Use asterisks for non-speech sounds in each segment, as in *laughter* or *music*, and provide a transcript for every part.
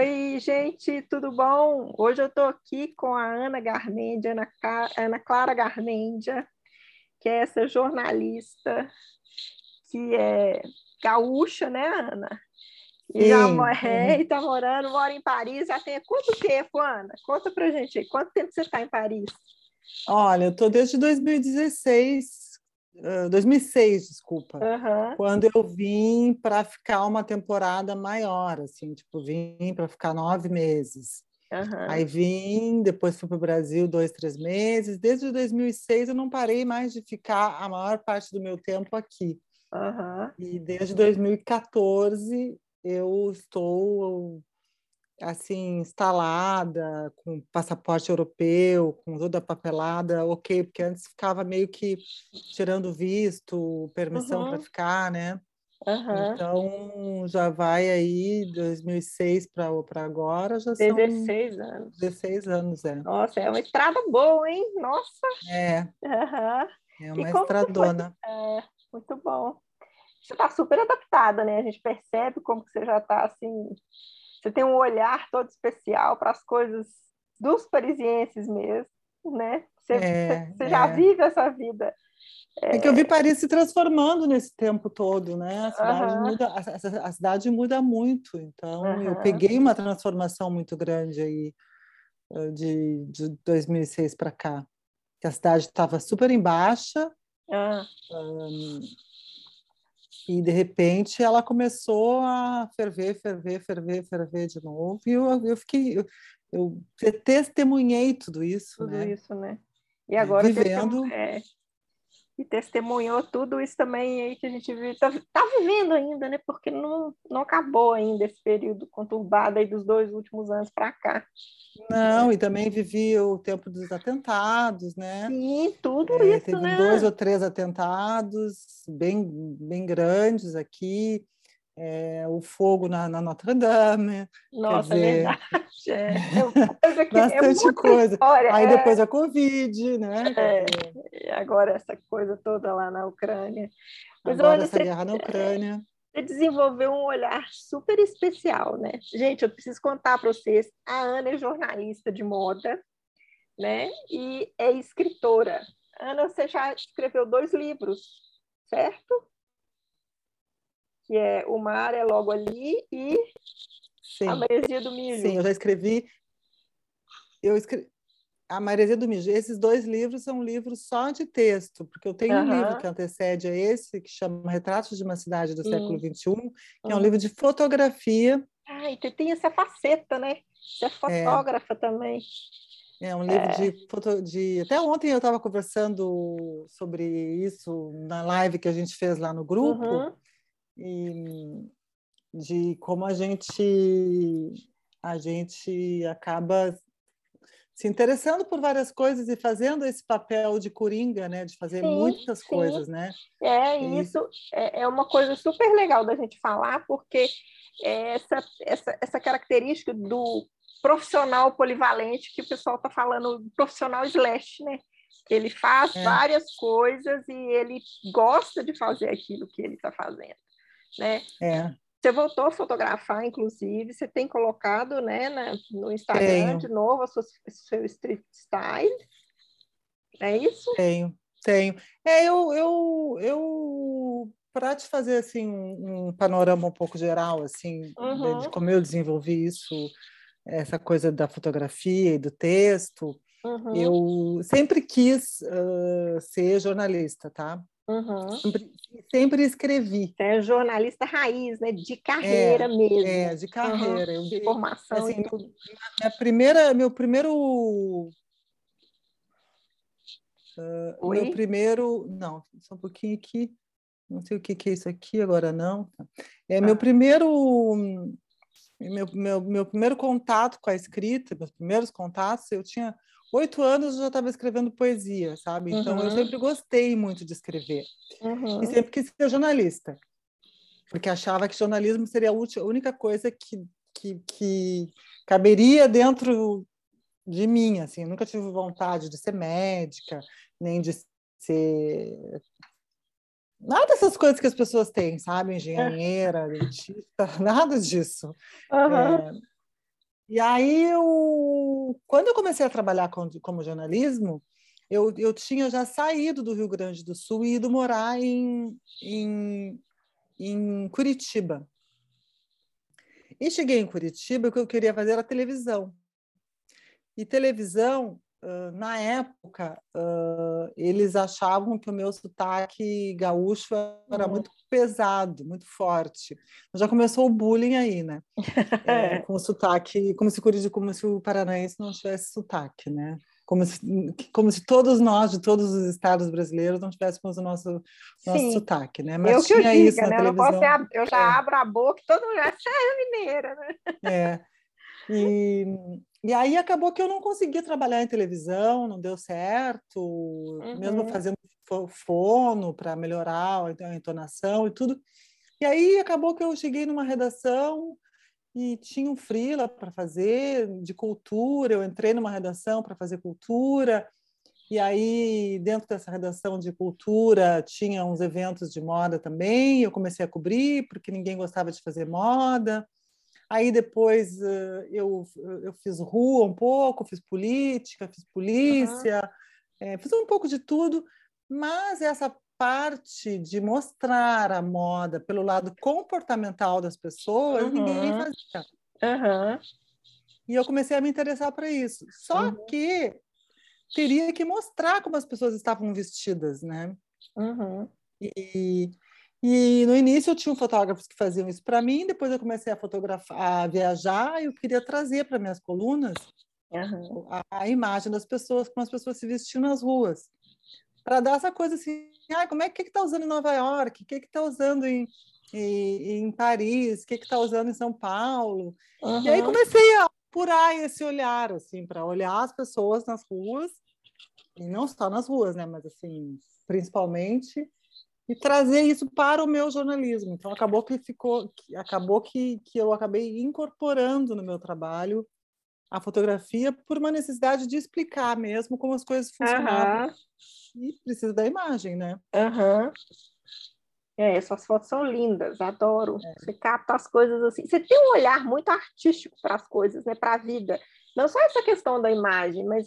Oi, gente, tudo bom? Hoje eu estou aqui com a Ana Garmendia, Ana, Ana Clara Garmendia, que é essa jornalista que é gaúcha, né, Ana? E já é, está morando, mora em Paris, já tem quanto tempo, Ana? Conta pra gente aí, quanto tempo você está em Paris? Olha, eu estou desde 2016 2006, desculpa, uhum. quando eu vim para ficar uma temporada maior, assim, tipo, vim para ficar nove meses. Uhum. Aí vim, depois fui para o Brasil dois, três meses. Desde 2006 eu não parei mais de ficar a maior parte do meu tempo aqui. Uhum. E desde 2014 eu estou assim, instalada, com passaporte europeu, com toda a papelada, ok, porque antes ficava meio que tirando visto, permissão uhum. para ficar, né? Uhum. Então, já vai aí 2006 para agora, já 16 são anos. 16 anos, é. Nossa, é uma estrada boa, hein? Nossa! É. Uhum. É uma estradona. É, muito bom. Você está super adaptada, né? A gente percebe como que você já está, assim, você tem um olhar todo especial para as coisas dos parisienses mesmo, né? Você, é, você já é. vive essa vida. É... é... que eu vi Paris se transformando nesse tempo todo, né? A cidade, uhum. muda, a, a, cidade muda muito, então uhum. eu peguei uma transformação muito grande aí eh, de, de 2006 para cá. Que a cidade estava super em baixa, uhum. um, e de repente ela começou a ferver, ferver, ferver, ferver de novo. E eu, eu fiquei, eu, eu testemunhei tudo isso, tudo né? isso, né? E agora vivendo, é, e testemunhou tudo isso também aí que a gente vive, tá, vivendo ainda, né? Porque não, não acabou ainda esse período conturbado aí dos dois últimos anos para cá. Não, e também vivi o tempo dos atentados, né? Sim, tudo é, isso, teve né? dois ou três atentados bem, bem grandes aqui. É, o fogo na, na Notre Dame. Nossa, é dizer, é verdade. É, *laughs* bastante é coisa. História, Aí é. depois a Covid, né? É, agora essa coisa toda lá na Ucrânia. Mas agora essa você, guerra na Ucrânia. Você desenvolveu um olhar super especial, né? Gente, eu preciso contar para vocês, a Ana é jornalista de moda, né? E é escritora. Ana, você já escreveu dois livros, certo? Que é O Mar é Logo Ali e Sim. A Maresia do Mijo. Sim, eu já escrevi. Eu escrevi. A Maresia do Mijo. Esses dois livros são livros só de texto, porque eu tenho uhum. um livro que antecede a esse, que chama Retratos de uma Cidade do Sim. século XXI, que uhum. é um livro de fotografia. Ah, e tem essa faceta, né? Você é fotógrafa é. também. É um livro é. de, foto, de. Até ontem eu estava conversando sobre isso na live que a gente fez lá no grupo. Uhum e de como a gente a gente acaba se interessando por várias coisas e fazendo esse papel de coringa, né, de fazer sim, muitas sim. coisas, né? É e... isso é, é uma coisa super legal da gente falar porque é essa essa essa característica do profissional polivalente que o pessoal está falando, profissional slash, né? Ele faz é. várias coisas e ele gosta de fazer aquilo que ele está fazendo né? É. Você voltou a fotografar, inclusive, você tem colocado né, na, no Instagram tenho. de novo o seu, seu street style. É isso? Tenho, tenho. É, eu, eu, eu para te fazer assim um, um, panorama um pouco geral assim uhum. de, de, como eu desenvolvi isso, essa coisa da fotografia e do texto, uhum. eu sempre quis uh, ser jornalista, tá? Uhum. Sempre, sempre, escrevi. É jornalista raiz, né? De carreira é, mesmo. É, de carreira. Uhum. Eu, Formação assim, e tudo. Minha primeira, meu primeiro... Uh, meu primeiro... Não, só um pouquinho aqui. Não sei o que, que é isso aqui agora, não. É, ah. Meu primeiro... Meu, meu, meu primeiro contato com a escrita, meus primeiros contatos, eu tinha oito anos eu já estava escrevendo poesia, sabe? Então uhum. eu sempre gostei muito de escrever. Uhum. E sempre quis ser jornalista, porque achava que jornalismo seria a única coisa que, que, que caberia dentro de mim, assim. Eu nunca tive vontade de ser médica, nem de ser nada dessas coisas que as pessoas têm, sabe? Engenheira, dentista, *laughs* nada disso. Uhum. É, E aí, eu, quando eu comecei a trabalhar com, como jornalismo, eu, eu tinha já saído do Rio Grande do Sul e ido morar em, em, em Curitiba. E cheguei em Curitiba, o que eu queria fazer era televisão. E televisão, na época, eles achavam que o meu sotaque gaúcho era uhum. muito pesado, muito forte. Já começou o bullying aí, né? *laughs* É, com o sotaque, como se, como se o paranaense não tivesse sotaque, né? Como se, como se todos nós, de todos os estados brasileiros, não tivéssemos o nosso, nosso sotaque, né? Mas eu que tinha eu diga, isso na né? televisão. Eu, eu já é. abro a boca todo mundo já é mineira, né? É. E, e aí acabou que eu não conseguia trabalhar em televisão, não deu certo, uhum. mesmo fazendo fono para melhorar a entonação e tudo. E aí acabou que eu cheguei numa redação e tinha um freela para fazer de cultura, eu entrei numa redação para fazer cultura. E aí, dentro dessa redação de cultura, tinha uns eventos de moda também. Eu comecei a cobrir, porque ninguém gostava de fazer moda. Aí depois eh, eu, eu fiz rua um pouco, fiz política, fiz polícia, uhum. é, fiz um pouco de tudo, mas essa parte de mostrar a moda pelo lado comportamental das pessoas, uhum. ninguém fazia. Uhum. E eu comecei a me interessar para isso. Só que teria que mostrar como as pessoas estavam vestidas, né? E, e no início eu tinha fotógrafos que faziam isso para mim, depois eu comecei a fotografar, a viajar, e eu queria trazer para minhas colunas uhum. a, a, imagem das pessoas, como as pessoas se vestiam nas ruas, para dar essa coisa assim, ah, como é que está usando em Nova York, o que está usando em, em, em Paris, o que está usando em São Paulo, uhum. e aí comecei a apurar esse olhar assim para olhar as pessoas nas ruas e não só nas ruas, né, mas assim principalmente e trazer isso para o meu jornalismo. Então acabou que ficou, acabou que, que eu acabei incorporando no meu trabalho a fotografia por uma necessidade de explicar mesmo como as coisas funcionavam. Uhum. E precisa da imagem, né? Uhum. É, essas fotos são lindas, adoro. É. Você capta as coisas assim. Você tem um olhar muito artístico para as coisas, né? Para a vida. Não só essa questão da imagem, mas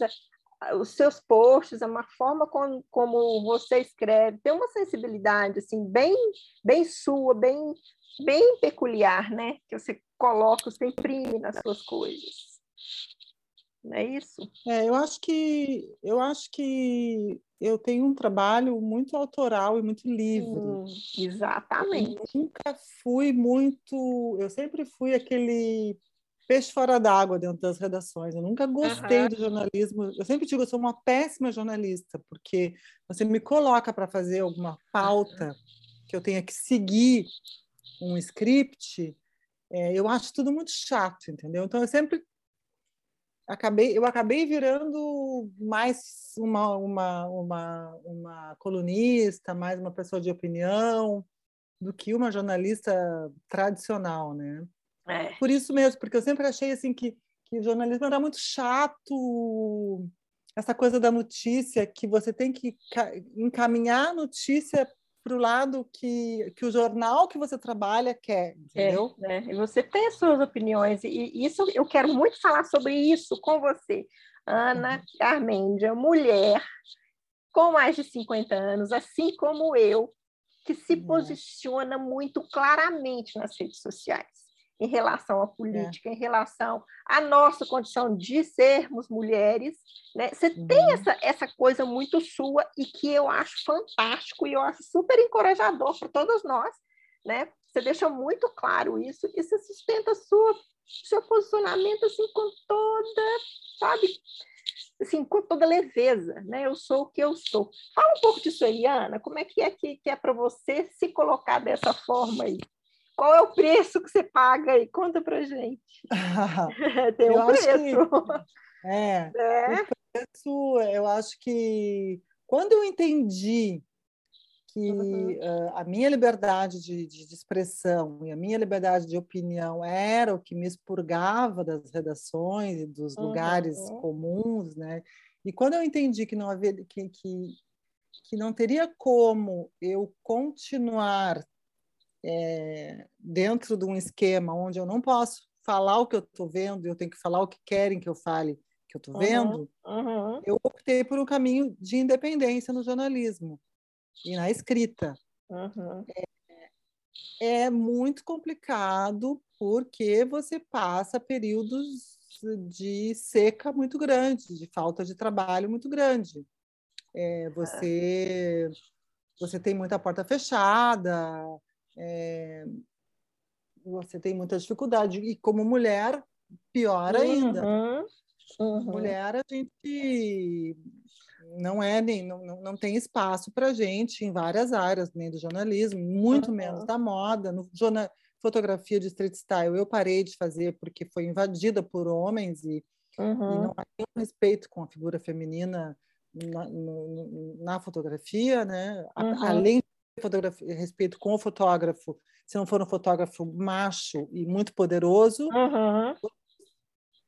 os seus posts, é uma forma como, como você escreve, tem uma sensibilidade assim bem bem sua, bem bem peculiar, né? Que você coloca, você imprime nas suas coisas. Não é isso? É, eu acho que eu acho que eu tenho um trabalho muito autoral e muito livre. Hum, exatamente. Eu nunca fui muito, eu sempre fui aquele peixe fora d'água dentro das redações. Eu nunca gostei uhum. do jornalismo. Eu sempre digo, eu sou uma péssima jornalista, porque você me coloca para fazer alguma pauta que eu tenha que seguir um script, é, eu acho tudo muito chato, entendeu? Então eu sempre acabei, eu acabei virando mais uma, uma, uma, uma colunista, mais uma pessoa de opinião do que uma jornalista tradicional, né? É. Por isso mesmo, porque eu sempre achei assim que, que o jornalismo era muito chato, essa coisa da notícia, que você tem que encaminhar a notícia para o lado que, que o jornal que você trabalha quer, entendeu? É, né? E você tem as suas opiniões, e isso eu quero muito falar sobre isso com você. Ana uhum. Armêndia, mulher com mais de 50 anos, assim como eu, que se posiciona muito claramente nas redes sociais em relação à política, é. em relação à nossa condição de sermos mulheres. Né? Você uhum. tem essa, essa coisa muito sua e que eu acho fantástico e eu acho super encorajador para todos nós. Né? Você deixa muito claro isso e você sustenta sua, seu posicionamento assim com toda, sabe? Assim, com toda leveza, né? Eu sou o que eu sou. Fala um pouco disso aí, Ana. Como é que é que, que é para você se colocar dessa forma aí? Qual é o preço que você paga aí? Conta pra gente. *laughs* Tem um preço. Que, é, é, o preço, eu acho que quando eu entendi que uhum. uh, a minha liberdade de, de, de, expressão e a minha liberdade de opinião era o que me expurgava das redações e dos uhum. lugares comuns, né? E quando eu entendi que não havia que, que, que não teria como eu continuar é, dentro de um esquema onde eu não posso falar o que eu estou vendo, eu tenho que falar o que querem que eu fale, que eu estou vendo, uhum. eu optei por um caminho de independência no jornalismo e na escrita. Uhum. É, é muito complicado porque você passa períodos de seca muito grande, de falta de trabalho muito grande. É, você, você tem muita porta fechada, é, você tem muita dificuldade. E como mulher, pior ainda. Uhum. Uhum. Mulher, a gente não é nem não, não tem espaço para gente em várias áreas, nem do jornalismo, muito uhum. menos da moda, no jornal, fotografia de street style. Eu parei de fazer porque foi invadida por homens e, uhum. e não há nenhum respeito com a figura feminina na, no, na fotografia, né? Uhum. Além de fotografia, respeito com o fotógrafo, se não for um fotógrafo macho e muito poderoso, uhum.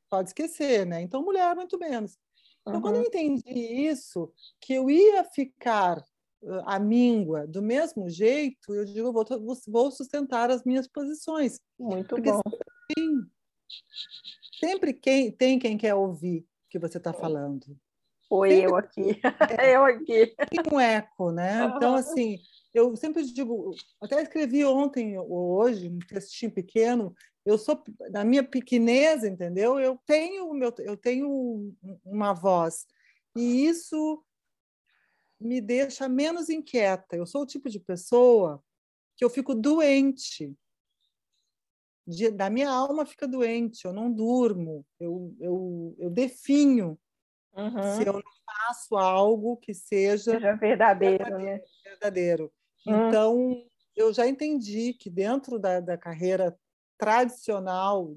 pode esquecer, né? Então, mulher, muito menos. Então, quando eu Uhum. entendi isso, que eu ia ficar uh, à míngua do mesmo jeito, eu digo, vou, vou sustentar as minhas posições. Muito Porque bom. Sim, sempre quem, tem quem quer ouvir o que você está falando. Sempre- eu aqui. *laughs* eu aqui. Tem um eco, né? Então, assim, eu sempre digo, até escrevi ontem ou hoje, um textinho pequeno, eu sou, na minha pequenez, entendeu? Eu tenho, meu, eu tenho um- uma voz. E isso me deixa menos inquieta. Eu sou o tipo de pessoa que eu fico doente. De- da minha alma fica doente, eu não durmo, eu, eu, eu definho Uhum. se eu não faço algo que seja Seja verdadeiro, né? verdadeiro. Hum. Então, eu já entendi que dentro da, da carreira tradicional,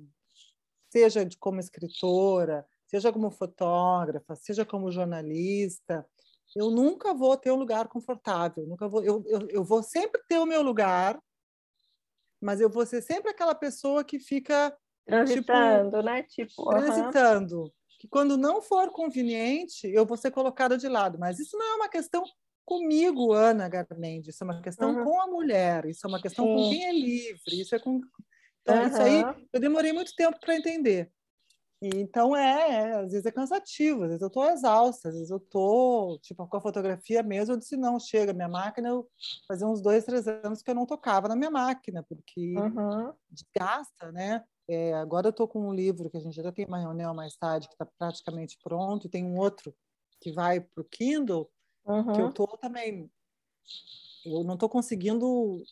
seja de como escritora, seja como fotógrafa, seja como jornalista, eu nunca vou ter um lugar confortável. Nunca vou, eu, eu, eu vou sempre ter o meu lugar, mas eu vou ser sempre aquela pessoa que fica Transitando, né? Tipo, transitando. Que quando não for conveniente, eu vou ser colocada de lado. Mas isso não é uma questão comigo, Ana Garmendi. Isso é uma questão Uhum. com a mulher. Isso é uma questão com Sim. quem é livre. Isso é com... Então, isso aí eu demorei muito tempo para entender. E, então, é, é, às vezes é cansativo, às vezes eu estou exausta, às vezes eu estou, tipo, com a fotografia mesmo, eu disse, não, chega, minha máquina, eu fazia uns dois, três anos que eu não tocava na minha máquina, porque Uhum. desgasta, né? É, agora eu estou com um livro que a gente já tem uma reunião mais tarde, que está praticamente pronto, e tem um outro que vai para o Kindle, que eu Uhum. estou também. Eu não estou conseguindo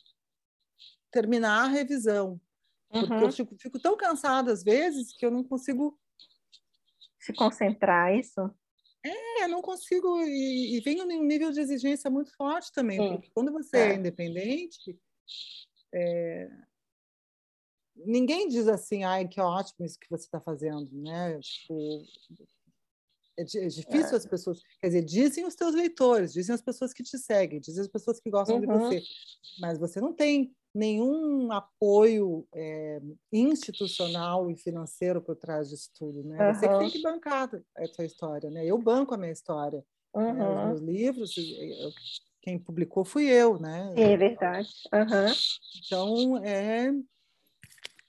terminar a revisão, porque Uhum. eu fico, fico tão cansada às vezes que eu não consigo. Se concentrar, isso. É, não consigo. E, e vem um nível de exigência muito forte também, Sim. porque quando você é, É. independente. é, Ninguém diz assim, ai, que ótimo isso que você está fazendo, né? Tipo, é, é difícil É. as pessoas. Quer dizer, dizem os teus leitores, dizem as pessoas que te seguem, dizem as pessoas que gostam de Uhum. você, mas você não tem nenhum apoio é, institucional e financeiro por trás disso tudo, né? Você que tem que bancar a sua história, né? Eu banco a minha história, né? Os Uhum. meus livros, eu- quem publicou fui eu, né? É verdade. Então é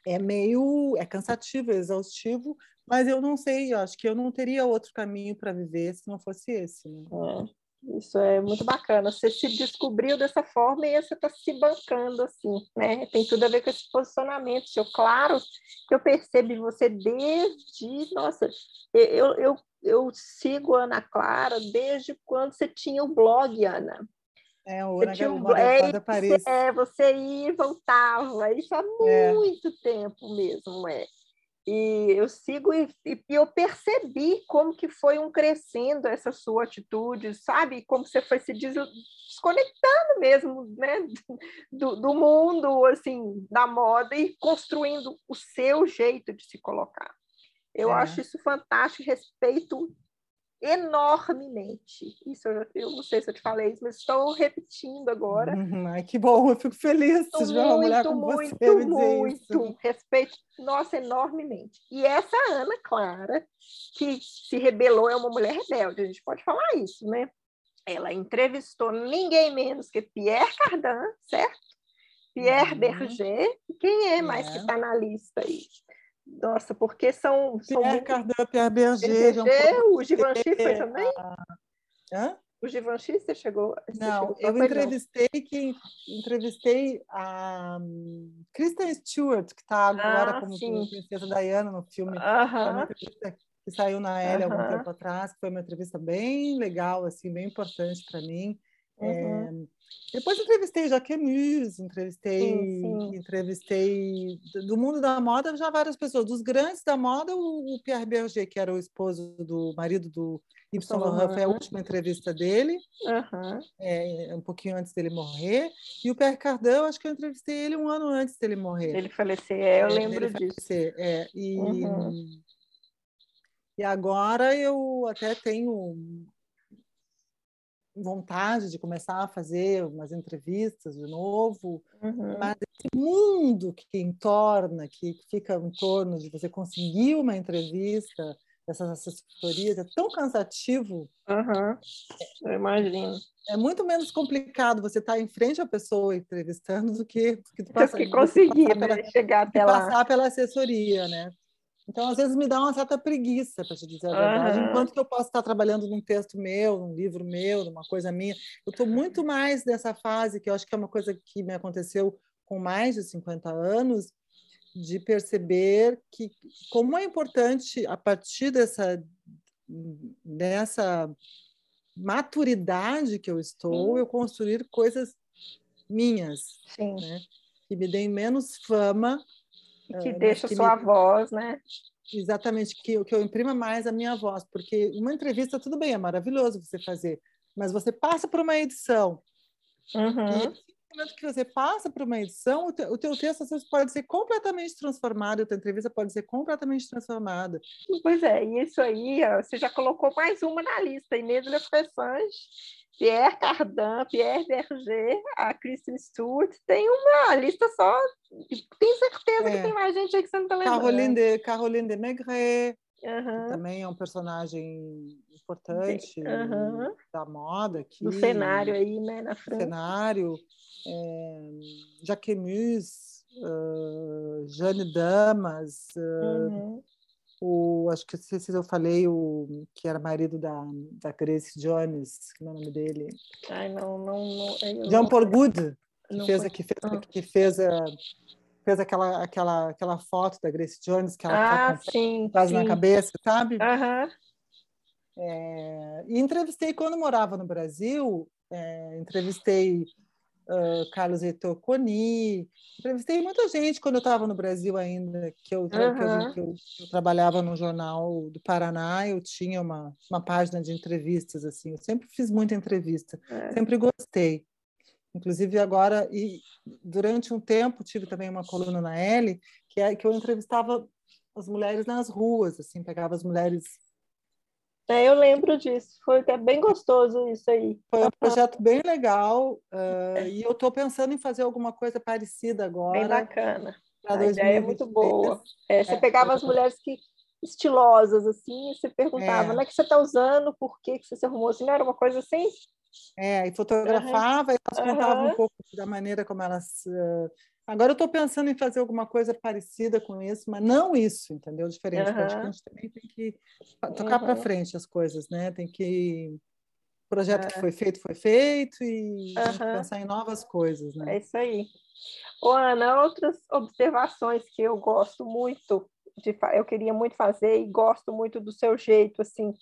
é meio é cansativo, é exaustivo, mas eu não sei, eu acho que eu não teria outro caminho para viver se não fosse esse, né? É. Isso é muito bacana. Você se descobriu dessa forma e você está se bancando assim, né? Tem tudo a ver com esse posicionamento seu. Claro que eu percebi você desde. Nossa, eu, eu, eu sigo a Ana Clara desde quando você tinha o blog, Ana. É, o Ana um é, Paris. É, você ia e voltava, isso há É. muito tempo mesmo, é. E eu sigo e, e eu percebi como que foi um crescendo essa sua atitude, sabe? Como você foi se des- desconectando mesmo, né? *laughs* Do, do mundo, assim, da moda e construindo o seu jeito de se colocar. Eu É. acho isso fantástico, respeito enormemente. Isso eu, eu não sei se eu te falei isso, mas estou repetindo agora. Uhum, Ai, que bom, eu fico feliz de ver uma mulher Muito, como muito, você muito. isso. Respeito, nossa, enormemente. E essa Ana Clara, que se rebelou, é uma mulher rebelde, a gente pode falar isso, né? Ela entrevistou ninguém menos que Pierre Cardin, certo? Pierre Uhum. Berger, quem é mais É. que está na lista aí? Nossa, porque são. são Pierre Cardin, Pierre Berger. Berger o Givenchy foi também? Hã? O Givenchy você chegou? Você não, chegou, eu entrevistei não. que entrevistei a um, Kristen Stewart, que está agora ah, como sim. princesa Diana no filme. Uh -huh. que saiu na L uh -huh. algum tempo atrás, foi uma entrevista bem legal, assim, bem importante para mim. Uhum. É, depois entrevistei Jaquemus, entrevistei, sim, sim. entrevistei do mundo da moda já várias pessoas. Dos grandes da moda, o, o Pierre Berger, que era o esposo do marido do Yves Saint Laurent, foi a última entrevista dele, uhum. é, um pouquinho antes dele morrer. E o Pierre Cardin, acho que eu entrevistei ele um ano antes dele morrer. Ele falecer, é, eu é, lembro disso. Falecer, é, e, uhum. e agora eu até tenho vontade de começar a fazer umas entrevistas de novo, uhum. mas esse mundo que entorna, que fica em torno de você conseguir uma entrevista, essas assessorias, é tão cansativo. Uhum. Eu imagino. É muito menos complicado você estar em frente à pessoa entrevistando do que, do que, que conseguir né? pela, chegar até lá. Passar pela assessoria, né? Então, às vezes, me dá uma certa preguiça, para te dizer a verdade. Uhum. Enquanto que eu posso estar trabalhando num texto meu, num livro meu, numa coisa minha, eu estou muito mais nessa fase, que eu acho que é uma coisa que me aconteceu com mais de 50 anos, de perceber que como é importante, a partir dessa, dessa maturidade que eu estou, eu construir coisas minhas, né? que me deem menos fama que uh, deixa que sua me... voz, né? Exatamente, que, que eu imprima mais a minha voz, porque uma entrevista, tudo bem, é maravilhoso você fazer, mas você passa por uma edição. Uhum. E no momento que você passa por uma edição, o, te, o teu texto às vezes pode ser completamente transformado, a tua entrevista pode ser completamente transformada. Pois é, e isso aí, ó, você já colocou mais uma na lista, Inês Le Fressange, Pierre Cardin, Pierre Berger, a Kristen Stewart, tem uma lista só. Tenho certeza é. que tem mais gente aí que você não está lembrando. Caroline de, Caroline de Maigret, uhum. que também é um personagem importante uhum. da moda aqui. Do cenário aí, né, na França. cenário. É, Jacquemus, uh, Jeanne Damas, uh, uhum o acho que não sei se eu falei o que era marido da, da Grace Jones, que é o nome dele. Ai, não, não, não John Paul Good, que fez, que fez, ah. que fez, a, fez aquela, aquela, aquela foto da Grace Jones que ela ah, tá com quase na cabeça, sabe? É, e entrevistei quando morava no Brasil, é, entrevistei uh, Carlos Heitor Coni. Entrevistei muita gente quando eu estava no Brasil ainda, que eu, uhum. que, eu, que, eu, que eu, trabalhava no jornal do Paraná, eu tinha uma, uma página de entrevistas, assim, eu sempre fiz muita entrevista, é. sempre gostei. Inclusive agora, e durante um tempo, tive também uma coluna na L, que, é, que eu entrevistava as mulheres nas ruas, assim, pegava as mulheres é, eu lembro disso, foi até bem gostoso isso aí. Foi um projeto bem legal uh, e eu estou pensando em fazer alguma coisa parecida agora. Bem bacana. A 2023. ideia é muito boa. É, você é, pegava as mulheres que estilosas assim, e você perguntava, é. não é que você está usando, por que, que você se arrumou assim? Não era uma coisa assim? É, e fotografava uhum. e elas contavam uhum. um pouco da maneira como elas uh, Agora eu estou pensando em fazer alguma coisa parecida com isso, mas não isso, entendeu? Diferente. Uhum. Acho que a gente também tem que tocar uhum. para frente as coisas, né? Tem que o projeto que foi feito foi feito e uhum. pensar em novas coisas, né? É isso aí. Ô, Ana, outras observações que eu gosto muito de eu queria muito fazer e gosto muito do seu jeito assim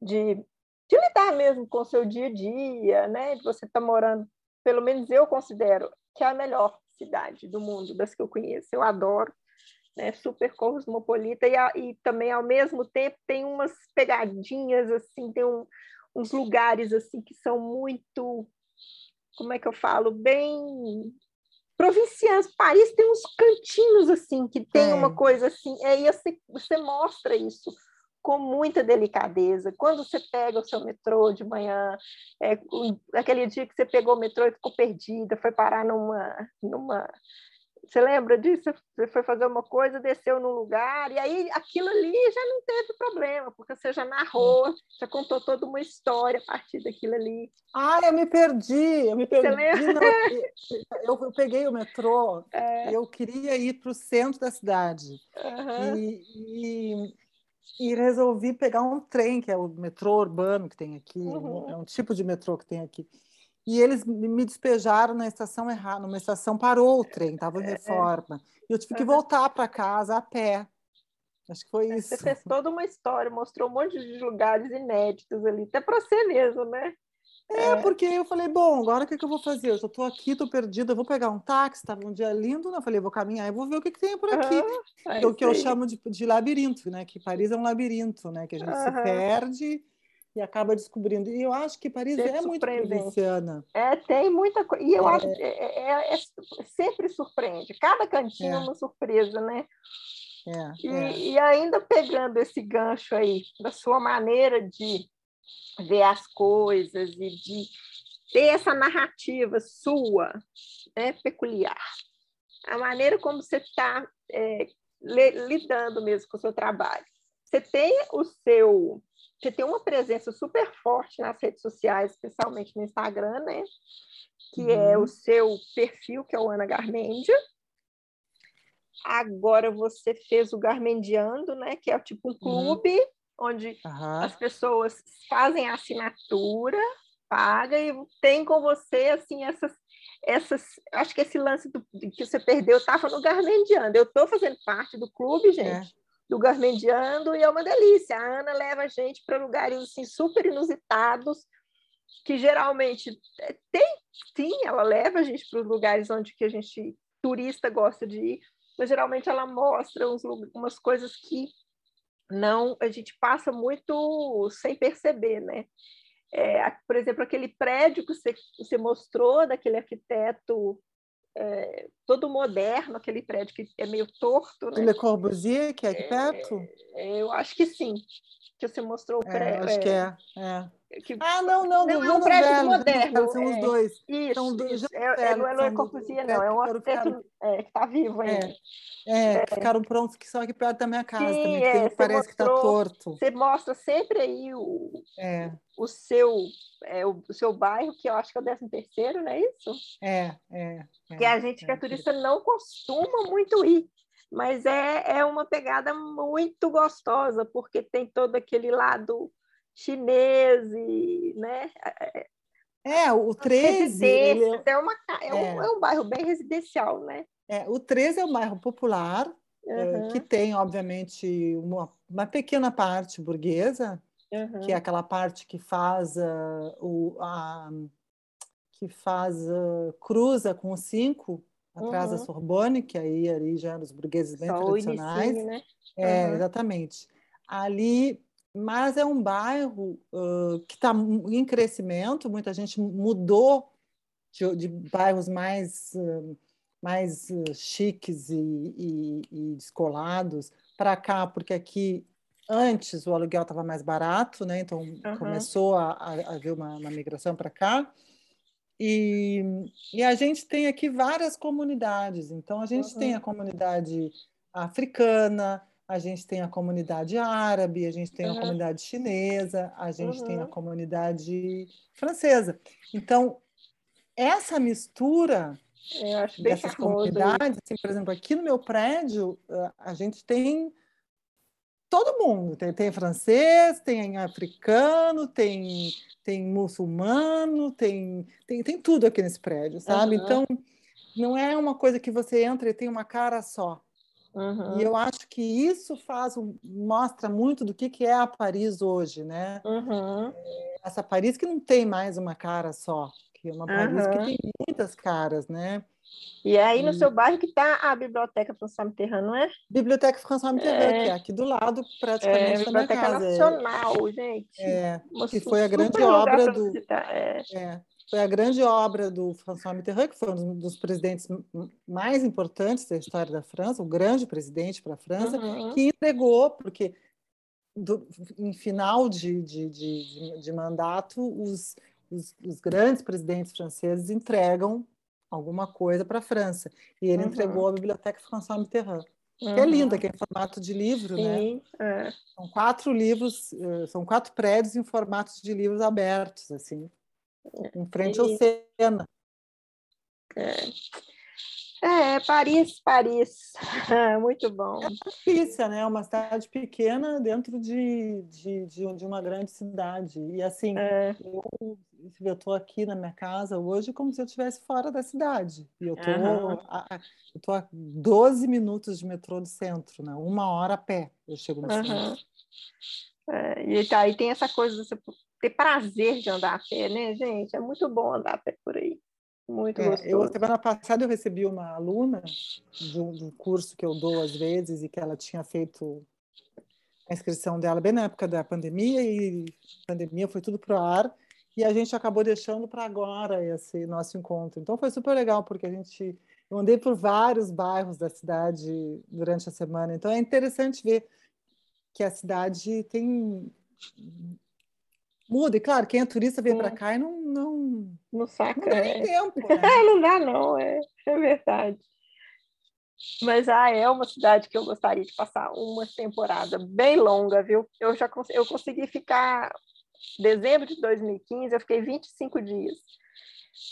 de, de lidar mesmo com o seu dia a dia, né? De você estar tá morando, pelo menos eu considero que é a melhor cidade do mundo, das que eu conheço. Eu adoro, né? Super cosmopolita e, e também ao mesmo tempo tem umas pegadinhas assim, tem um, uns lugares assim que são muito, como é que eu falo, bem provincianos. Paris tem uns cantinhos assim que tem é. uma coisa assim, é, e você, você mostra isso com muita delicadeza. Quando você pega o seu metrô de manhã, é, aquele dia que você pegou o metrô e ficou perdida, foi parar numa, numa Você lembra disso? Você foi fazer uma coisa, desceu num lugar, e aí aquilo ali já não teve problema, porque você já narrou, já contou toda uma história a partir daquilo ali. Ah, eu me perdi, eu me perdi. Você lembra? eu, eu, peguei o metrô, é. eu queria ir para o centro da cidade. Uhum. E, e, e, resolvi pegar um trem, que é o metrô urbano que tem aqui, uhum. é um tipo de metrô que tem aqui. E eles me despejaram na estação errada, numa estação parou o trem, estava em é, é. reforma. E eu tive que voltar para casa a pé. Acho que foi isso. Você fez toda uma história, mostrou um monte de lugares inéditos ali, até para você mesmo, né? É, é, porque eu falei, bom, agora o que, que eu vou fazer? Eu já estou aqui, estou perdida, eu vou pegar um táxi, estava um dia lindo, né? Eu falei, vou caminhar e vou ver o que, que tem por aqui. Uhum, é o que eu chamo de, de labirinto, né? Que Paris é um labirinto, né? Que a gente uhum. se perde e acaba descobrindo. E eu acho que Paris sempre é muito provinciana. É, tem muita coisa. E eu é. acho que é, é, é, sempre surpreende. Cada cantinho é uma surpresa, né? E, e, ainda pegando esse gancho aí da sua maneira de ver as coisas e de ter essa narrativa sua, né, peculiar. A maneira como você está lidando mesmo com o seu trabalho. Você tem o seu você tem uma presença super forte nas redes sociais, especialmente no Instagram, né? Que uhum. é o seu perfil, que é o Ana Garmendia. Agora você fez o Garmendiando, né? Que é tipo um uhum. clube uhum. Onde uhum. as pessoas fazem a assinatura, paga e tem com você assim essas essas, acho que esse lance do, que você perdeu estava no Garmendiando. Eu estou fazendo parte do clube, gente. É do Garmendiando e é uma delícia. A Ana leva a gente para lugares assim, super inusitados, que geralmente é, tem, sim, ela leva a gente para os lugares onde que a gente turista gosta de ir, mas geralmente ela mostra uns, umas coisas que não a gente passa muito sem perceber, né? É, por exemplo, aquele prédio que você, você mostrou daquele arquiteto é, todo moderno, aquele prédio que é meio torto. Né? Le Corbusier, que é é, perto? É, eu acho que sim, que você mostrou o prédio. acho que é. é. Que... Ah, não, não, não, é um prédio velho, moderno. São os dois. Isso, são dois isso. É, não é Le Corbusier, não, é um arquiteto que está vivo ainda. É, que ficaram prontos, que são aqui perto da minha casa Sim, também, é, parece mostrou, que está torto. Você mostra sempre aí o, é. o, seu, é, o, seu bairro, que eu acho que é o 13 terceiro, não é isso? É, é. é que a gente que é, é turista não costuma muito ir, mas é, é uma pegada muito gostosa, porque tem todo aquele lado chinês e, né? É, o 13... Ele... É, uma, é, Um, é um bairro bem residencial, né? É, o 13 é um bairro popular, uhum. que tem, obviamente, uma, uma pequena parte burguesa, uhum. que é aquela parte que faz uh, o. A, que faz uh, cruza com o 5 atrás uhum. da Sorbonne, que aí ali já os burgueses bem Só tradicionais. Inicinho, né? É, exatamente. Ali, mas é um bairro uh, que está em crescimento, muita gente mudou de, de bairros mais uh, mais uh, chiques e, e, e descolados para cá, porque aqui antes o aluguel estava mais barato, né? Então uhum. começou a, a, haver uma, uma migração para cá. E, e, a gente tem aqui várias comunidades. Então a gente uhum. tem a comunidade africana, a gente tem a comunidade árabe, a gente tem uhum. a comunidade chinesa, a gente tem a uhum. comunidade francesa. Então essa mistura bem dessas comunidades. Assim, por exemplo, aqui no meu prédio, a gente tem todo mundo. Tem, tem francês, tem africano, tem, tem muçulmano, tem, tem, tem tudo aqui nesse prédio, sabe? Uhum. Então, não é uma coisa que você entra e tem uma cara só. Uhum. E eu acho que isso faz, mostra muito do que, que é a Paris hoje, né? Uhum. Essa Paris que não tem mais uma cara só que é uma Paris que tem muitas caras, né? E é aí no seu bairro que está a Biblioteca François Mitterrand, não é? Biblioteca François Mitterrand, é. que é aqui do lado, praticamente, é, da minha casa. Nacional, gente. É, que foi a grande obra do... É. é. Foi a grande obra do François Mitterrand, que foi um dos presidentes mais importantes da história da França, o grande presidente para a França, uhum. que entregou, porque do, em final de, de, de, de mandato, os os, os grandes presidentes franceses entregam alguma coisa para a França. E ele uhum. entregou à Biblioteca François Mitterrand. Uhum. Que é linda, que é em formato de livro, né? Sim, né? É. São quatro livros, eh, são quatro prédios em formatos de livros abertos, assim, em frente ao Sena. É. É, Paris, Paris. *laughs* Muito bom. É Patrícia, né? Uma cidade pequena dentro de, de, de, uma grande cidade. E assim, é. eu estou aqui na minha casa hoje como se eu estivesse fora da cidade. E eu estou uhum. a, eu tô a 12 minutos de metrô do centro, né? Uma hora a pé eu chego no uhum. centro. É, e tá, aí tem essa coisa de você ter prazer de andar a pé, né, gente? É muito bom andar a pé por aí. Muito é, gostoso. Eu, semana passada, eu recebi uma aluna de um, curso que eu dou às vezes e que ela tinha feito a inscrição dela bem na época da pandemia e pandemia foi tudo para o ar e a gente acabou deixando para agora esse nosso encontro. Então foi super legal porque a gente eu andei por vários bairros da cidade durante a semana. Então é interessante ver que a cidade tem muda. E claro, quem é turista vem para cá e não não não saca. Não dá nem é. tempo. *laughs* Né? não dá não, é, é verdade. Mas ah, é uma cidade que eu gostaria de passar uma temporada bem longa, viu? Eu já cons eu consegui ficar dezembro de 2015, eu fiquei 25 dias.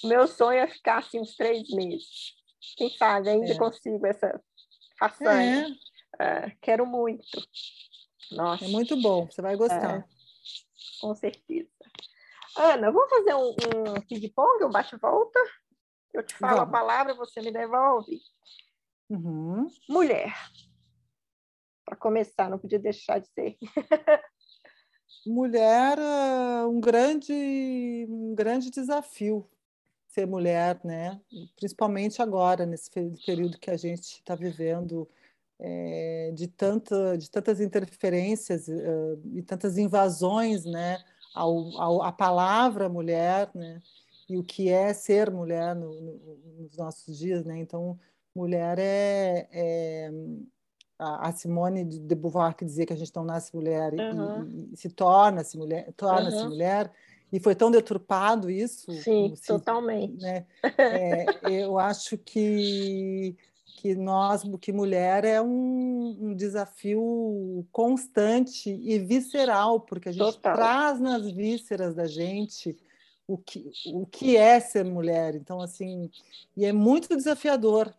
Meu sonho é ficar assim uns três meses. Quem sabe ainda é. consigo essa façanha. É. É, quero muito. Nossa. É muito bom, você vai gostar. É, com certeza. Ana, vamos fazer um, um ping-pong, um bate-volta? Eu te falo vamos. a palavra, você me devolve. Uhum. Mulher. Para começar, não podia deixar de ser. *laughs* mulher, ah, um grande, um grande desafio ser mulher, né? Principalmente agora, nesse período que a gente está vivendo, é, de, tanta, de tantas interferências uh, e tantas invasões, né? Ao, ao, a palavra mulher, né? E o que é ser mulher no, no, nos nossos dias, né? Então, mulher é, é a Simone de Beauvoir que dizia que a gente não nasce mulher uhum. e, e, se torna-se mulher, torna-se uhum. mulher e foi tão deturpado isso. Sim, se, totalmente. Né? É, *laughs* eu acho que que nós, que mulher é um, um, desafio constante e visceral, porque a gente Total. traz nas vísceras da gente o que, o que é ser mulher. Então, assim, e é muito desafiador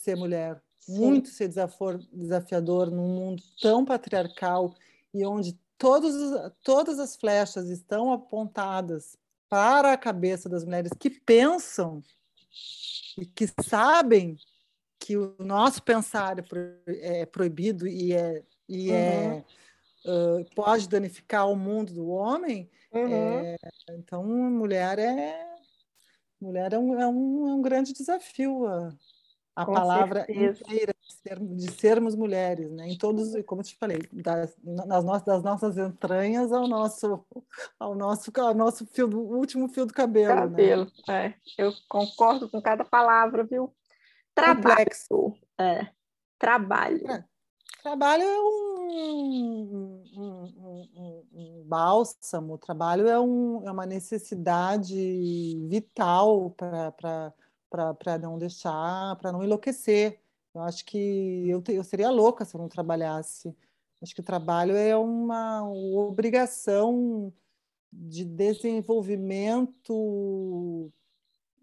ser mulher, Sim. muito ser desafiador num mundo tão patriarcal e onde todos, todas as flechas estão apontadas para a cabeça das mulheres que pensam e que sabem que o nosso pensar é, é proibido e é e é, uhum. é uh, pode danificar o mundo do homem uhum. é, então mulher é mulher é um, é um, é um grande desafio a, a palavra certeza. inteira de, ser, de, sermos mulheres, né? Em todos, como eu te falei, das, nas nossas, das nossas entranhas ao nosso, ao nosso, ao nosso fio do, último fio do cabelo. Né? Cabelo, né? é. Eu concordo com cada palavra, viu? Trabalho. É. Trabalho. É. Trabalho é um, um, um, um, bálsamo, trabalho é, um, é uma necessidade vital para não deixar, para não enlouquecer. Eu acho que eu, eu seria louca se eu não trabalhasse. Acho que o trabalho é uma obrigação de desenvolvimento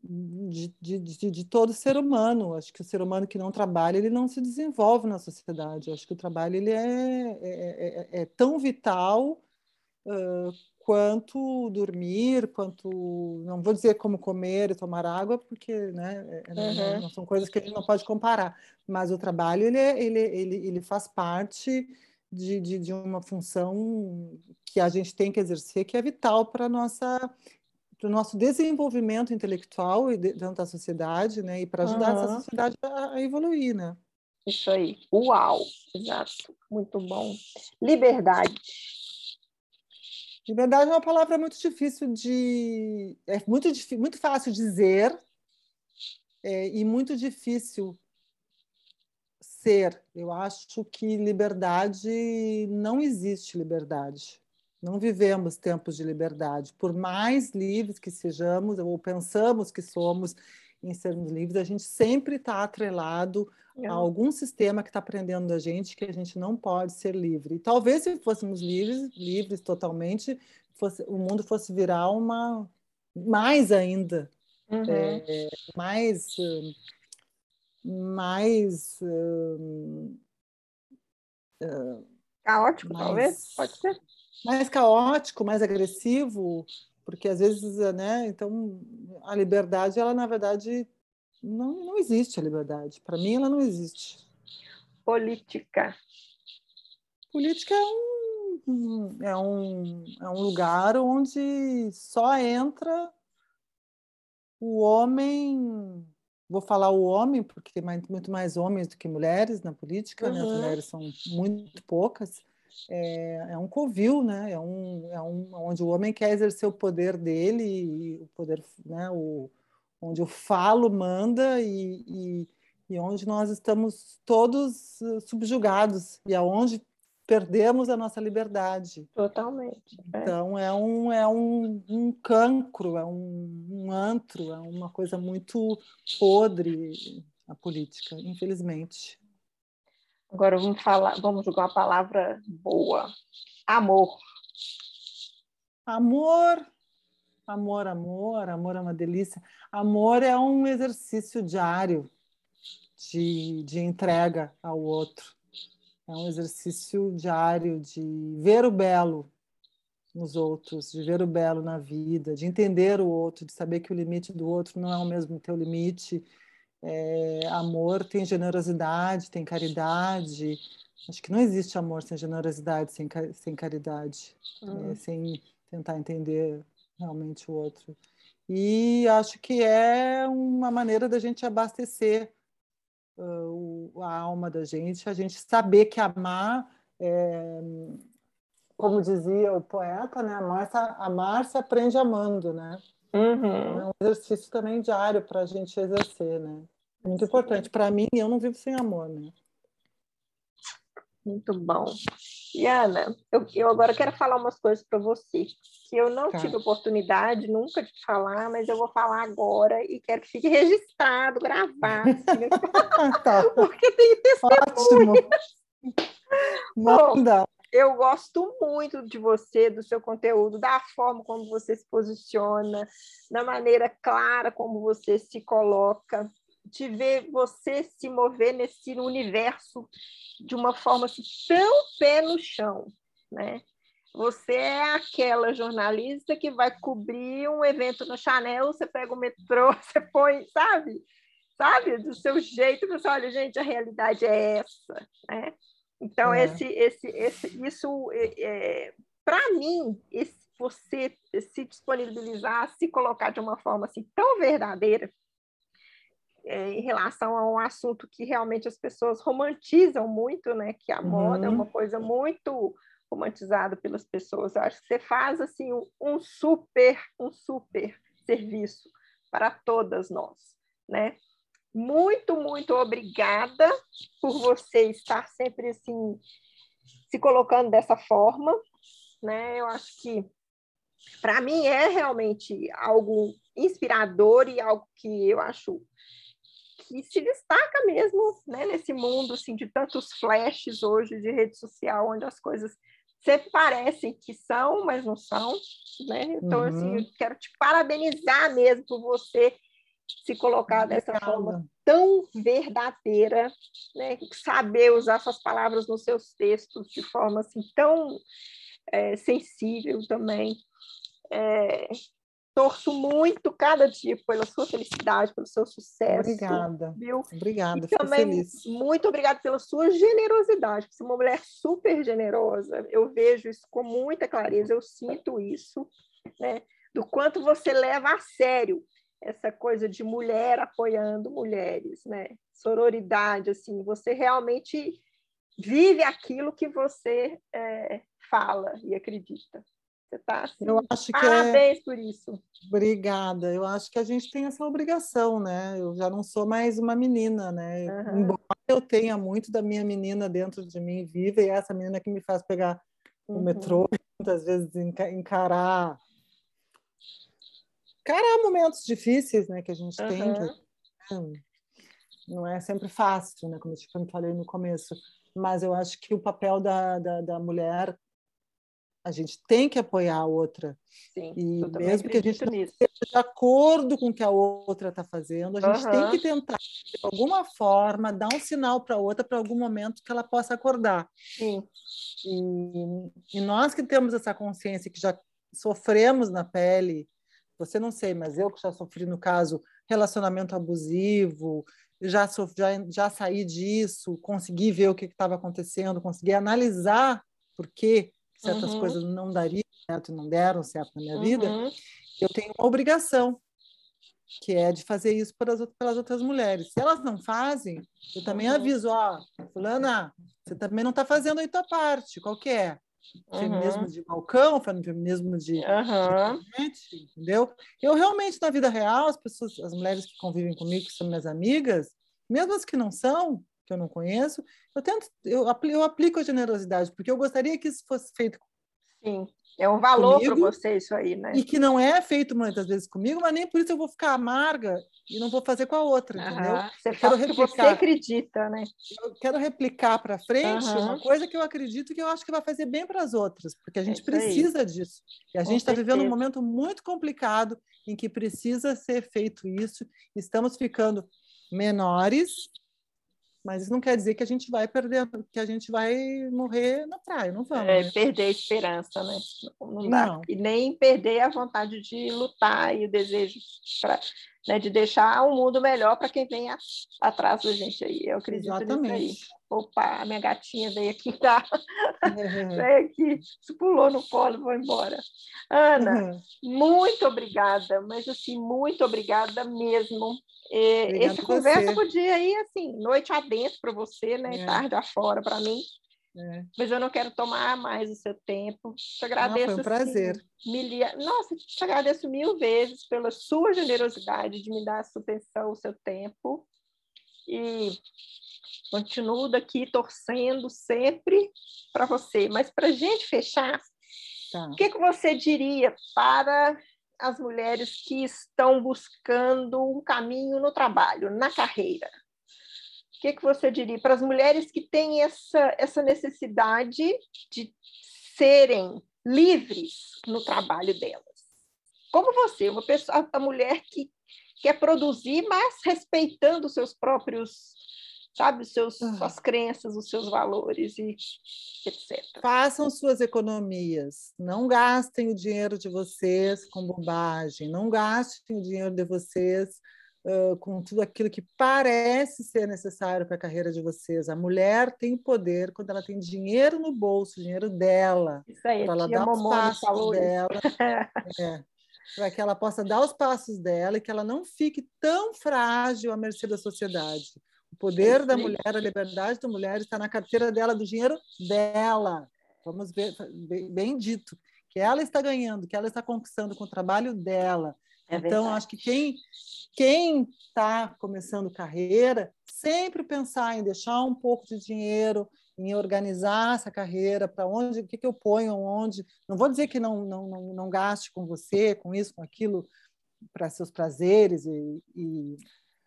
de, de, de, de, todo ser humano. Acho que o ser humano que não trabalha, ele não se desenvolve na sociedade. Acho que o trabalho ele é, é, é, é, é tão vital uh, quanto dormir, quanto não vou dizer como comer e tomar água, porque né, uhum. não são coisas que a gente não pode comparar. Mas o trabalho ele, ele, ele, ele faz parte de, de, de uma função que a gente tem que exercer, que é vital para a nossa para o nosso desenvolvimento intelectual e dentro da sociedade, né? E para ajudar uhum. essa sociedade a, a, evoluir, né? Isso aí. Uau! Exato. Muito bom. Liberdade. Liberdade é uma palavra muito difícil de... É muito, muito fácil dizer é, e muito difícil ser. Eu acho que liberdade... Não existe liberdade. Não vivemos tempos de liberdade. Por mais livres que sejamos, ou pensamos que somos, em sermos livres, a gente sempre está atrelado a algum sistema que está prendendo a gente que a gente não pode ser livre. E talvez se fôssemos livres, livres totalmente, fosse, o mundo fosse virar uma mais ainda, uhum. é, mais mais uh, uh, caótico, mais, talvez, pode ser mais caótico, mais agressivo, porque às vezes, né? Então a liberdade, ela na verdade não, não existe a liberdade. Para mim, ela não existe. Política. Política é um, é um, é um lugar onde só entra o homem. Vou falar o homem, porque tem mais, muito mais homens do que mulheres na política, uhum. né? as uhum. mulheres são muito poucas. É, é, um covil, né? É um, é um onde o homem quer exercer o poder dele e o poder, né? O, onde o falo manda e, e, e onde nós estamos todos eh, subjugados e aonde perdemos a nossa liberdade. Totalmente. É. Então é um é um, um cancro, é um, um antro, é uma coisa muito podre a política, infelizmente. Agora vamos falar, vamos jogar uma palavra boa. Amor. Amor Amor, amor, amor é uma delícia. Amor é um exercício diário de, de entrega ao outro. É um exercício diário de ver o belo nos outros, de ver o belo na vida, de entender o outro, de saber que o limite do outro não é o mesmo teu limite. É, amor tem generosidade, tem caridade. Acho que não existe amor sem generosidade, sem, sem caridade, hum. é, sem tentar entender realmente o outro. E acho que é uma maneira da gente abastecer uh, a alma da gente, a gente saber que amar, é, como dizia o poeta, né? amar, amar se aprende amando, né? Uhum. É um exercício também diário para a gente exercer, né? Muito importante. Para mim, eu não vivo sem amor, né? Muito bom. E Ana, eu, eu agora quero falar umas coisas para você que eu não tá. tive oportunidade nunca de falar, mas eu vou falar agora e quero que fique registrado, gravado, assim, *laughs* tá. porque tem testemunho. Ótimo. Manda. eu gosto muito de você, do seu conteúdo, da forma como você se posiciona, da maneira clara como você se coloca de ver você se mover nesse universo de uma forma assim, tão pé no chão, né? Você é aquela jornalista que vai cobrir um evento no Chanel, você pega o metrô, *laughs* você põe, sabe? Sabe? Do seu jeito, você olha, gente, a realidade é essa, né? Então, é. esse, esse, esse, isso, é, é para mim, esse, você se disponibilizar, se colocar de uma forma assim tão verdadeira, em relação a um assunto que realmente as pessoas romantizam muito, né? Que a uhum. moda é uma coisa muito romantizada pelas pessoas. Eu acho que você faz assim um super, um super serviço para todas nós, né? Muito, muito obrigada por você estar sempre assim se colocando dessa forma, né? Eu acho que para mim é realmente algo inspirador e algo que eu acho que se destaca mesmo né, nesse mundo assim, de tantos flashes hoje de rede social, onde as coisas sempre parecem que são, mas não são. Né? Então, uhum. assim, eu quero te parabenizar mesmo por você se colocar dessa forma tão verdadeira, né? saber usar suas palavras nos seus textos de forma assim, tão é, sensível também. É, torço muito cada dia pela sua felicidade, pelo seu sucesso. Obrigada. Viu? Obrigada, e também feliz. muito obrigada pela sua generosidade. Você é uma mulher super generosa. Eu vejo isso com muita clareza, eu sinto isso, né? Do quanto você leva a sério essa coisa de mulher apoiando mulheres, né? Sororidade, assim, você realmente vive aquilo que você é, fala e acredita. Você está assim, eu acho que é parabéns é... por isso. Obrigada. Eu acho que a gente tem essa obrigação, né? Eu já não sou mais uma menina, né? Uhum. Embora eu tenha muito da minha menina dentro de mim viva, e é essa menina que me faz pegar uhum. o metrô, muitas vezes encarar encarar momentos difíceis, né, que a gente uhum. tem, que não é sempre fácil, né? Como eu falei no começo. Mas eu acho que o papel da, da, da mulher a gente tem que apoiar a outra. Sim, e mesmo que a gente não esteja de acordo com o que a outra está fazendo, a gente uhum. tem que tentar, de alguma forma, dar um sinal para a outra para algum momento que ela possa acordar. Sim. E, e, nós que temos essa consciência, que já sofremos na pele, você não sei, mas eu que já sofri, no caso, relacionamento abusivo, já, sofri, já, já saí disso, consegui ver o que estava acontecendo, consegui analisar por que certas uhum. coisas não dariam certo e não deram certo na minha uhum. vida, eu tenho uma obrigação, que é de fazer isso pelas, pelas outras mulheres. Se elas não fazem, eu também uhum. aviso, ó, fulana, você também não está fazendo a tua parte, qual que é? Feminismo uhum. de balcão, feminismo de, uhum. de entendeu? Eu realmente, na vida real, as pessoas, as mulheres que convivem comigo, que são minhas amigas, mesmo as que não são, que eu não conheço, eu tento, eu, eu aplico a generosidade, porque eu gostaria que isso fosse feito. Sim, é um valor para você isso aí, né? E que não é feito muitas vezes comigo, mas nem por isso eu vou ficar amarga e não vou fazer com a outra, uhum. entendeu? Você faz o que você acredita, né? Eu quero replicar para frente uhum. uma coisa que eu acredito que eu acho que vai fazer bem para as outras, porque a gente é precisa aí. disso. E a com gente está vivendo um momento muito complicado em que precisa ser feito isso. Estamos ficando menores mas isso não quer dizer que a gente vai perder, que a gente vai morrer na praia, não vamos. É, perder a esperança, né? Não dá. Não. E nem perder a vontade de lutar e o desejo né, de deixar um mundo melhor para quem vem a, atrás da gente aí. Eu acredito Exatamente. nisso aí. Opa, a minha gatinha veio aqui, tá? *laughs* veio aqui, se pulou no colo, vou embora. Ana, uhum. muito obrigada, mas assim, muito obrigada mesmo é, esse conversa podia ir assim, noite adentro para você, né? É. Tarde afora para mim. É. Mas eu não quero tomar mais o seu tempo. Te agradeço. Não, foi um prazer. Assim, milia... Nossa, te agradeço mil vezes pela sua generosidade de me dar a sua atenção, o seu tempo. E continuo daqui torcendo sempre para você. Mas para a gente fechar, tá. o que, que você diria para as mulheres que estão buscando um caminho no trabalho, na carreira? O que, que você diria para as mulheres que têm essa, essa necessidade de serem livres no trabalho delas? Como você, uma pessoa, a mulher que quer produzir, mas respeitando os seus próprios sabe, os seus, ah. suas crenças, os seus valores e etc. Façam suas economias, não gastem o dinheiro de vocês com bobagem, não gastem o dinheiro de vocês uh, com tudo aquilo que parece ser necessário para a carreira de vocês. A mulher tem poder quando ela tem dinheiro no bolso, dinheiro dela, Isso aí, para ela dar os passos dela. *laughs* é para que ela possa dar os passos dela e que ela não fique tão frágil à mercê da sociedade. O poder da mulher, a liberdade da mulher está na carteira dela, do dinheiro dela. Vamos ver, bem dito, que ela está ganhando, que ela está conquistando com o trabalho dela. É então, acho que quem quem está começando carreira, sempre pensar em deixar um pouco de dinheiro, em organizar essa carreira, para onde, o que, que eu ponho, onde. Não vou dizer que não, não, não, não gaste com você, com isso, com aquilo, para seus prazeres e, e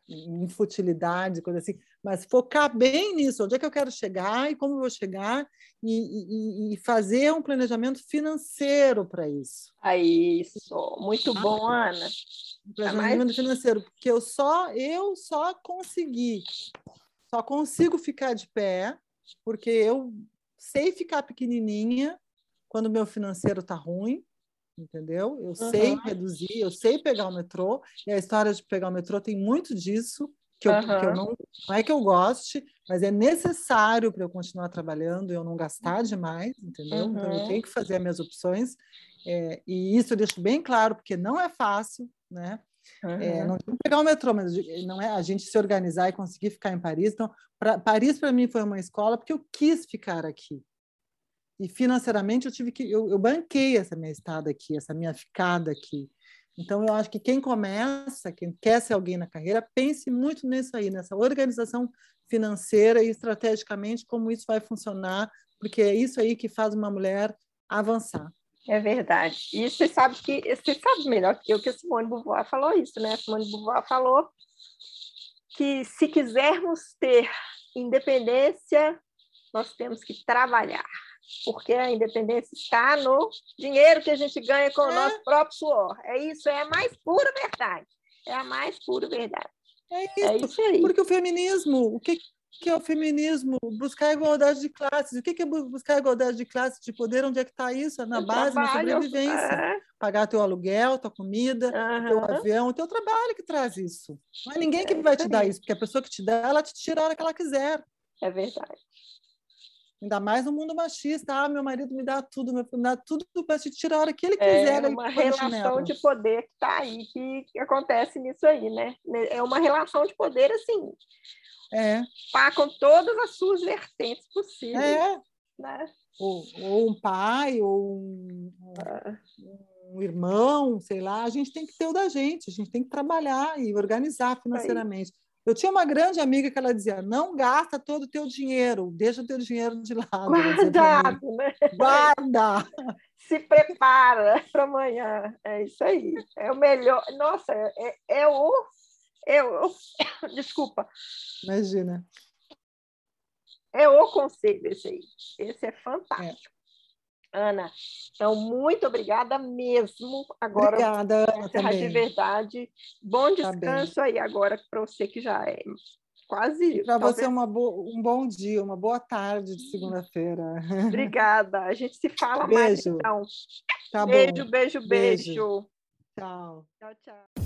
em futilidade, coisa assim, mas focar bem nisso, onde é que eu quero chegar e como eu vou chegar, e, e, e fazer um planejamento financeiro para isso. É isso, muito ah, bom, Ana. Um planejamento mais... financeiro, porque eu só, eu só consegui, só consigo ficar de pé, porque eu sei ficar pequenininha quando meu financeiro está ruim, entendeu? Eu uhum. sei reduzir, eu sei pegar o metrô, e a história de pegar o metrô tem muito disso, que eu, uhum. que eu não, não é que eu goste, mas é necessário para eu continuar trabalhando e eu não gastar demais, entendeu? Uhum. Então eu tenho que fazer as minhas opções, é, e isso eu deixo bem claro, porque não é fácil, né? Uhum. É, não pegar o metrô, mas não é a gente se organizar e conseguir ficar em Paris. Então, pra, Paris para mim foi uma escola porque eu quis ficar aqui, e financeiramente eu tive que eu, eu banquei essa minha estada aqui, essa minha ficada aqui. Então eu acho que quem começa, quem quer ser alguém na carreira, pense muito nisso aí, nessa organização financeira e estrategicamente como isso vai funcionar, porque é isso aí que faz uma mulher avançar. É verdade. E você sabe que você sabe melhor que eu que a Simone Beauvoir falou isso, né? A Simone Beauvoir falou que se quisermos ter independência, nós temos que trabalhar, porque a independência está no dinheiro que a gente ganha com o é. nosso próprio suor. É isso, é a mais pura verdade. É a mais pura verdade. É isso, é isso aí. Porque o feminismo, o que, que é o feminismo? Buscar a igualdade de classes. O que é buscar a igualdade de classes, de poder? Onde é que está isso? É na base, trabalho, na sobrevivência. É. Pagar teu aluguel, tua comida, uhum. teu avião, o teu trabalho que traz isso. Não é ninguém que é vai te dar isso, porque a pessoa que te dá, ela te tira a hora que ela quiser. É verdade. Ainda mais no mundo machista. Ah, meu marido me dá tudo, meu filho me dá tudo para te tirar a hora que ele quiser. É uma relação de poder que está aí, que, que, acontece nisso aí, né? É uma relação de poder, assim, é. pá, com todas as suas vertentes possíveis. É. Né? Ou, ou um pai, ou um, ah. um, irmão, sei lá. A gente tem que ter o da gente, a gente tem que trabalhar e organizar financeiramente. Aí. Eu tinha uma grande amiga que ela dizia: não gasta todo o teu dinheiro, deixa o teu dinheiro de lado. Guardado, né? Guarda! *laughs* Se prepara para amanhã. É isso aí. É o melhor. Nossa, é, é o. É o... *coughs* Desculpa. Imagina. É o conselho esse aí. Esse é fantástico. Ana. Então, muito obrigada mesmo. Agora, obrigada, Ana, também. de verdade. Bom tá descanso tá aí agora para você que já é quase. Para talvez... você, uma bo... um bom dia, uma boa tarde de segunda-feira. *laughs* Obrigada. A gente se fala beijo. mais então. Tá beijo, beijo, beijo, beijo. Tchau. Tchau, tchau.